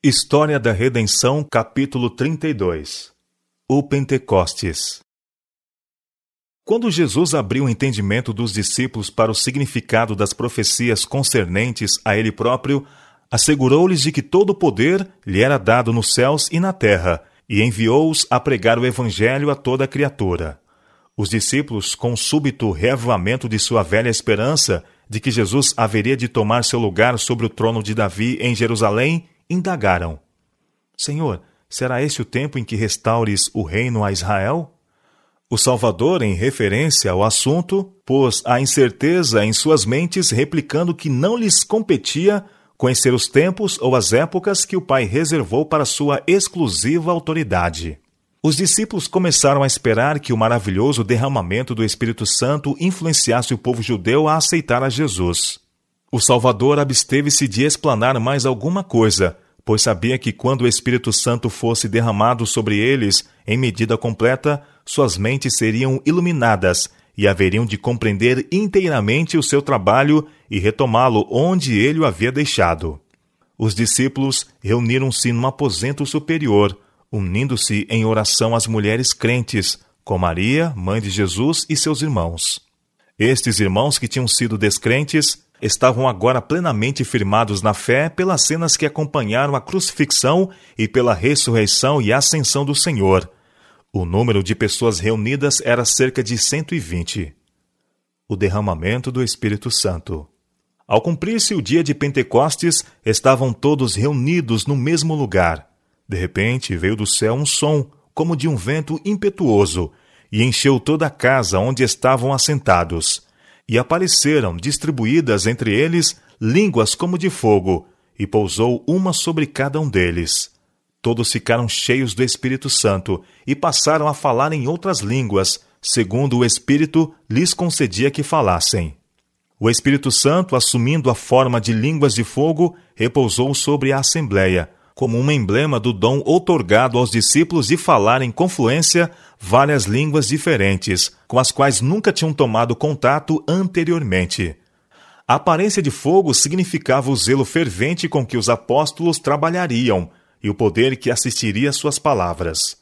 História da Redenção, capítulo 32 O Pentecostes Quando Jesus abriu o entendimento dos discípulos para o significado das profecias concernentes a ele próprio, assegurou-lhes de que todo o poder lhe era dado nos céus e na terra, e enviou-os a pregar o Evangelho a toda a criatura. Os discípulos, com súbito reavivamento de sua velha esperança de que Jesus haveria de tomar seu lugar sobre o trono de Davi em Jerusalém, indagaram: Senhor, será esse o tempo em que restaures o reino a Israel? O Salvador, em referência ao assunto, pôs a incerteza em suas mentes, replicando que não lhes competia conhecer os tempos ou as épocas que o Pai reservou para sua exclusiva autoridade. Os discípulos começaram a esperar que o maravilhoso derramamento do Espírito Santo influenciasse o povo judeu a aceitar a Jesus. O Salvador absteve-se de explanar mais alguma coisa, pois sabia que quando o Espírito Santo fosse derramado sobre eles em medida completa, suas mentes seriam iluminadas e haveriam de compreender inteiramente o seu trabalho e retomá-lo onde ele o havia deixado. Os discípulos reuniram-se num aposento superior, unindo-se em oração às mulheres crentes, com Maria, mãe de Jesus, e seus irmãos. Estes irmãos que tinham sido descrentes estavam agora plenamente firmados na fé pelas cenas que acompanharam a crucifixão e pela ressurreição e ascensão do Senhor. O número de pessoas reunidas era cerca de 120. O derramamento do Espírito Santo. Ao cumprir-se o dia de Pentecostes, estavam todos reunidos no mesmo lugar. De repente veio do céu um som, como de um vento impetuoso, e encheu toda a casa onde estavam assentados e apareceram distribuídas entre eles línguas como de fogo, e pousou uma sobre cada um deles. Todos ficaram cheios do Espírito Santo e passaram a falar em outras línguas, segundo o Espírito lhes concedia que falassem. O Espírito Santo, assumindo a forma de línguas de fogo, repousou sobre a Assembleia, como um emblema do dom outorgado aos discípulos de falar em confluência várias línguas diferentes, com as quais nunca tinham tomado contato anteriormente. A aparência de fogo significava o zelo fervente com que os apóstolos trabalhariam e o poder que assistiria às suas palavras.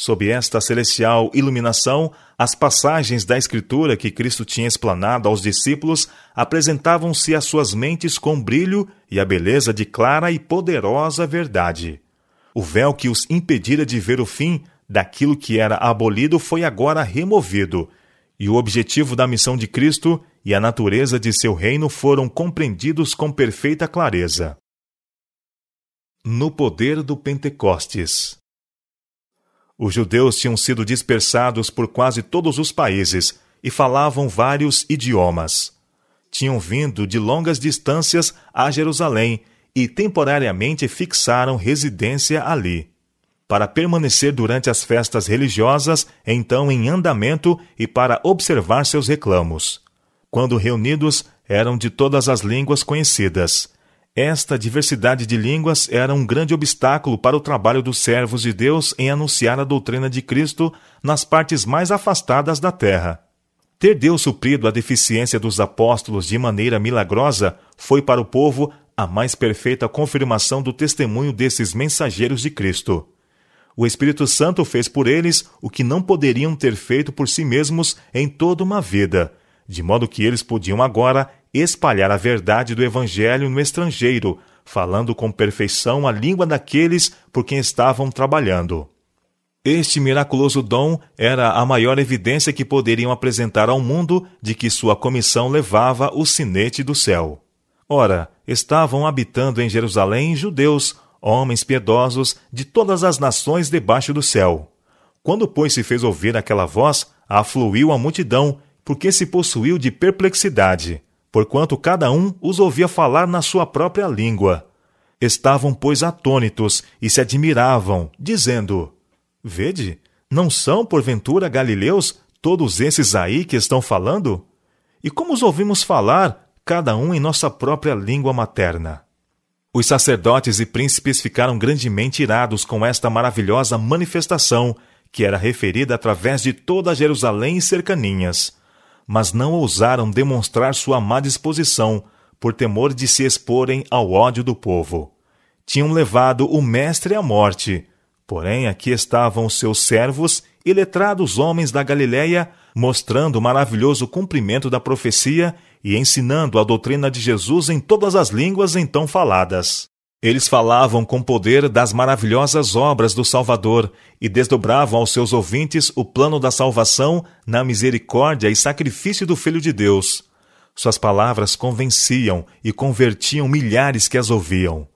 Sob esta celestial iluminação, as passagens da Escritura que Cristo tinha explanado aos discípulos apresentavam-se às suas mentes com brilho e a beleza de clara e poderosa verdade. O véu que os impedira de ver o fim daquilo que era abolido foi agora removido, e o objetivo da missão de Cristo e a natureza de seu reino foram compreendidos com perfeita clareza. No poder do Pentecostes. Os judeus tinham sido dispersados por quase todos os países e falavam vários idiomas. Tinham vindo de longas distâncias a Jerusalém e temporariamente fixaram residência ali. Para permanecer durante as festas religiosas, então em andamento e para observar seus reclamos. Quando reunidos, eram de todas as línguas conhecidas esta diversidade de línguas era um grande obstáculo para o trabalho dos servos de Deus em anunciar a doutrina de Cristo nas partes mais afastadas da terra. Ter Deus suprido a deficiência dos apóstolos de maneira milagrosa foi para o povo a mais perfeita confirmação do testemunho desses mensageiros de Cristo. O Espírito Santo fez por eles o que não poderiam ter feito por si mesmos em toda uma vida, de modo que eles podiam agora espalhar a verdade do Evangelho no estrangeiro, falando com perfeição a língua daqueles por quem estavam trabalhando. Este miraculoso dom era a maior evidência que poderiam apresentar ao mundo de que sua comissão levava o sinete do céu. Ora, estavam habitando em Jerusalém judeus, homens piedosos de todas as nações debaixo do céu. Quando, pois, se fez ouvir aquela voz, afluiu a multidão, porque se possuiu de perplexidade porquanto cada um os ouvia falar na sua própria língua. Estavam, pois, atônitos e se admiravam, dizendo: Vede, não são, porventura, galileus todos esses aí que estão falando? E como os ouvimos falar, cada um em nossa própria língua materna? Os sacerdotes e príncipes ficaram grandemente irados com esta maravilhosa manifestação, que era referida através de toda Jerusalém e cercaninhas mas não ousaram demonstrar sua má disposição, por temor de se exporem ao ódio do povo. tinham levado o Mestre à morte. Porém, aqui estavam seus servos e letrados homens da Galiléia, mostrando o maravilhoso cumprimento da profecia e ensinando a doutrina de Jesus em todas as línguas então faladas. Eles falavam com poder das maravilhosas obras do Salvador e desdobravam aos seus ouvintes o plano da salvação na misericórdia e sacrifício do Filho de Deus. Suas palavras convenciam e convertiam milhares que as ouviam.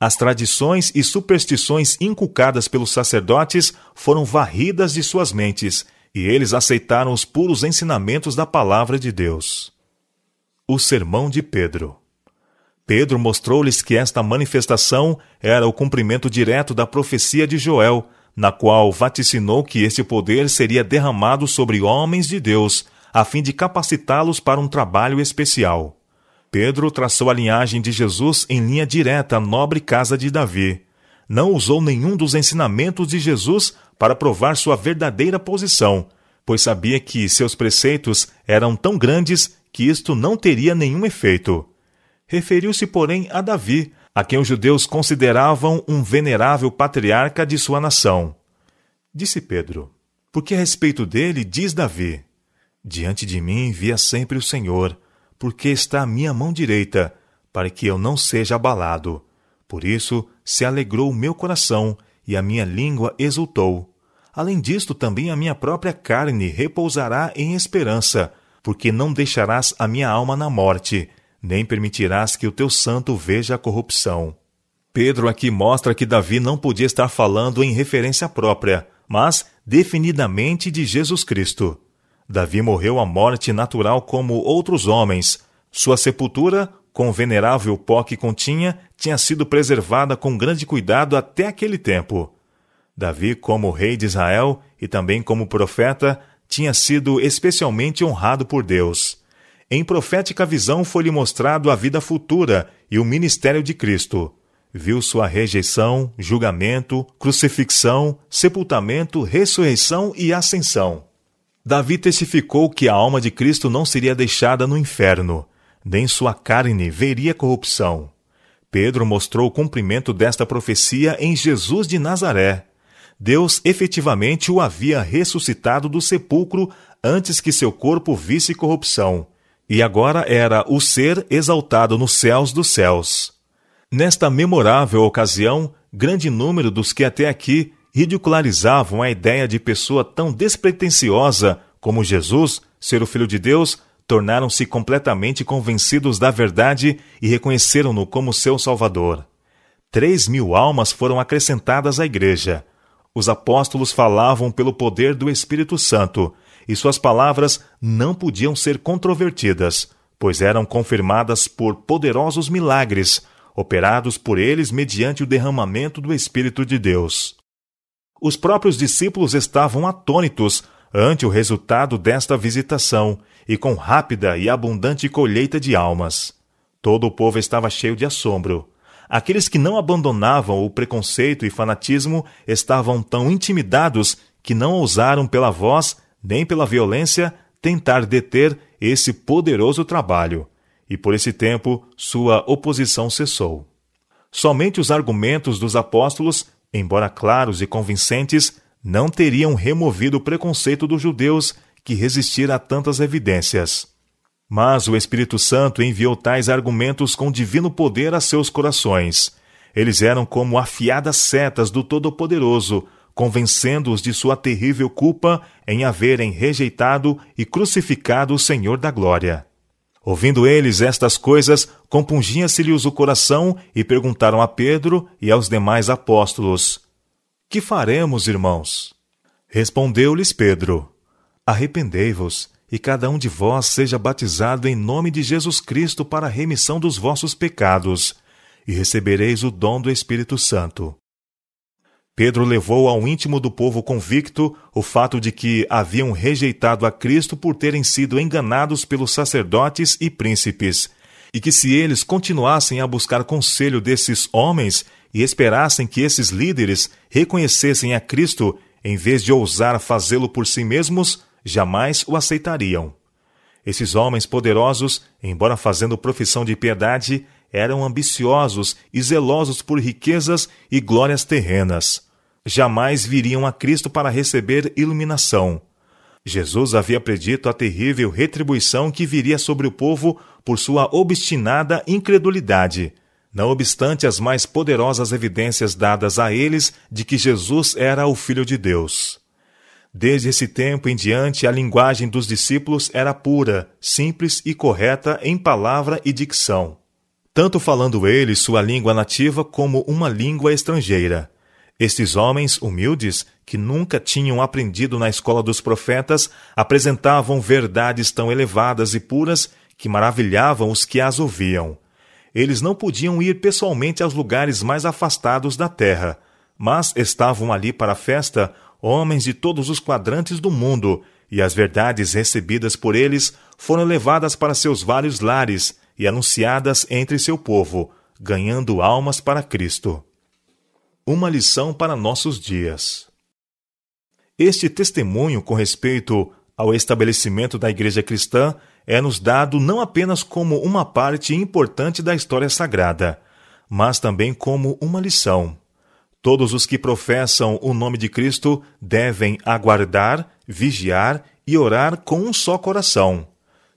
As tradições e superstições inculcadas pelos sacerdotes foram varridas de suas mentes, e eles aceitaram os puros ensinamentos da palavra de Deus. O Sermão de Pedro Pedro mostrou-lhes que esta manifestação era o cumprimento direto da profecia de Joel, na qual vaticinou que esse poder seria derramado sobre homens de Deus, a fim de capacitá-los para um trabalho especial. Pedro traçou a linhagem de Jesus em linha direta à nobre casa de Davi. Não usou nenhum dos ensinamentos de Jesus para provar sua verdadeira posição, pois sabia que seus preceitos eram tão grandes que isto não teria nenhum efeito. Referiu-se, porém, a Davi, a quem os judeus consideravam um venerável patriarca de sua nação. Disse Pedro: Porque a respeito dele diz Davi: Diante de mim via sempre o Senhor, porque está à minha mão direita, para que eu não seja abalado. Por isso se alegrou o meu coração e a minha língua exultou. Além disto, também a minha própria carne repousará em esperança, porque não deixarás a minha alma na morte, nem permitirás que o teu santo veja a corrupção. Pedro aqui mostra que Davi não podia estar falando em referência própria, mas definidamente de Jesus Cristo. Davi morreu a morte natural como outros homens. Sua sepultura, com o venerável pó que continha, tinha sido preservada com grande cuidado até aquele tempo. Davi, como rei de Israel e também como profeta, tinha sido especialmente honrado por Deus. Em profética visão foi-lhe mostrado a vida futura e o ministério de Cristo. Viu sua rejeição, julgamento, crucifixão, sepultamento, ressurreição e ascensão. Davi testificou que a alma de Cristo não seria deixada no inferno, nem sua carne veria corrupção. Pedro mostrou o cumprimento desta profecia em Jesus de Nazaré. Deus efetivamente o havia ressuscitado do sepulcro antes que seu corpo visse corrupção e agora era o ser exaltado nos céus dos céus. Nesta memorável ocasião, grande número dos que até aqui ridicularizavam a ideia de pessoa tão despretensiosa como Jesus, ser o Filho de Deus, tornaram-se completamente convencidos da verdade e reconheceram-no como seu Salvador. Três mil almas foram acrescentadas à Igreja. Os apóstolos falavam pelo poder do Espírito Santo e suas palavras não podiam ser controvertidas, pois eram confirmadas por poderosos milagres, operados por eles mediante o derramamento do Espírito de Deus. Os próprios discípulos estavam atônitos ante o resultado desta visitação e com rápida e abundante colheita de almas. Todo o povo estava cheio de assombro. Aqueles que não abandonavam o preconceito e fanatismo estavam tão intimidados que não ousaram pela voz nem pela violência tentar deter esse poderoso trabalho, e por esse tempo sua oposição cessou. Somente os argumentos dos apóstolos, embora claros e convincentes, não teriam removido o preconceito dos judeus que resistira a tantas evidências. Mas o Espírito Santo enviou tais argumentos com divino poder a seus corações. Eles eram como afiadas setas do Todo-Poderoso, convencendo-os de sua terrível culpa em haverem rejeitado e crucificado o Senhor da Glória. Ouvindo eles estas coisas, compungia-se-lhes o coração e perguntaram a Pedro e aos demais apóstolos: Que faremos, irmãos? Respondeu-lhes Pedro: Arrependei-vos, e cada um de vós seja batizado em nome de Jesus Cristo para a remissão dos vossos pecados, e recebereis o dom do Espírito Santo Pedro levou ao íntimo do povo convicto o fato de que haviam rejeitado a Cristo por terem sido enganados pelos sacerdotes e príncipes, e que se eles continuassem a buscar conselho desses homens e esperassem que esses líderes reconhecessem a Cristo em vez de ousar fazê-lo por si mesmos, jamais o aceitariam. Esses homens poderosos, embora fazendo profissão de piedade, eram ambiciosos e zelosos por riquezas e glórias terrenas. Jamais viriam a Cristo para receber iluminação. Jesus havia predito a terrível retribuição que viria sobre o povo por sua obstinada incredulidade, não obstante as mais poderosas evidências dadas a eles de que Jesus era o Filho de Deus. Desde esse tempo em diante, a linguagem dos discípulos era pura, simples e correta em palavra e dicção, tanto falando eles sua língua nativa como uma língua estrangeira. Estes homens humildes, que nunca tinham aprendido na escola dos profetas, apresentavam verdades tão elevadas e puras que maravilhavam os que as ouviam. Eles não podiam ir pessoalmente aos lugares mais afastados da terra, mas estavam ali para a festa homens de todos os quadrantes do mundo, e as verdades recebidas por eles foram levadas para seus vários lares e anunciadas entre seu povo, ganhando almas para Cristo. Uma lição para nossos dias. Este testemunho com respeito ao estabelecimento da Igreja cristã é nos dado não apenas como uma parte importante da história sagrada, mas também como uma lição. Todos os que professam o nome de Cristo devem aguardar, vigiar e orar com um só coração.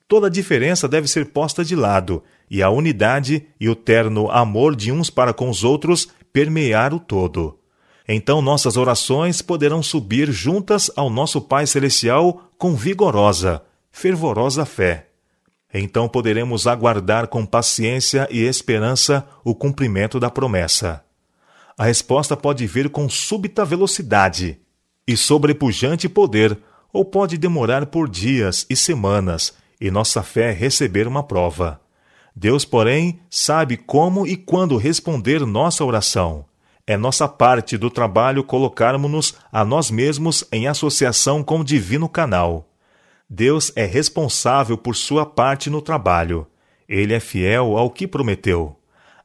Toda diferença deve ser posta de lado, e a unidade e o terno amor de uns para com os outros permear o todo. Então nossas orações poderão subir juntas ao nosso Pai Celestial com vigorosa, fervorosa fé. Então poderemos aguardar com paciência e esperança o cumprimento da promessa a resposta pode vir com súbita velocidade e sobrepujante poder, ou pode demorar por dias e semanas, e nossa fé receber uma prova. Deus, porém, sabe como e quando responder nossa oração. É nossa parte do trabalho colocarmos-nos a nós mesmos em associação com o divino canal. Deus é responsável por sua parte no trabalho. Ele é fiel ao que prometeu.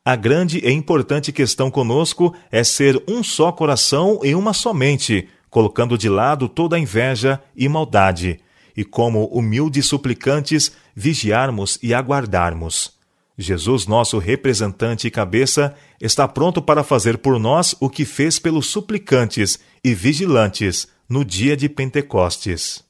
A grande e importante questão conosco é ser um só coração e uma só mente, colocando de lado toda inveja e maldade, e como humildes suplicantes vigiarmos e aguardarmos. Jesus, nosso representante e cabeça, está pronto para fazer por nós o que fez pelos suplicantes e vigilantes no dia de Pentecostes.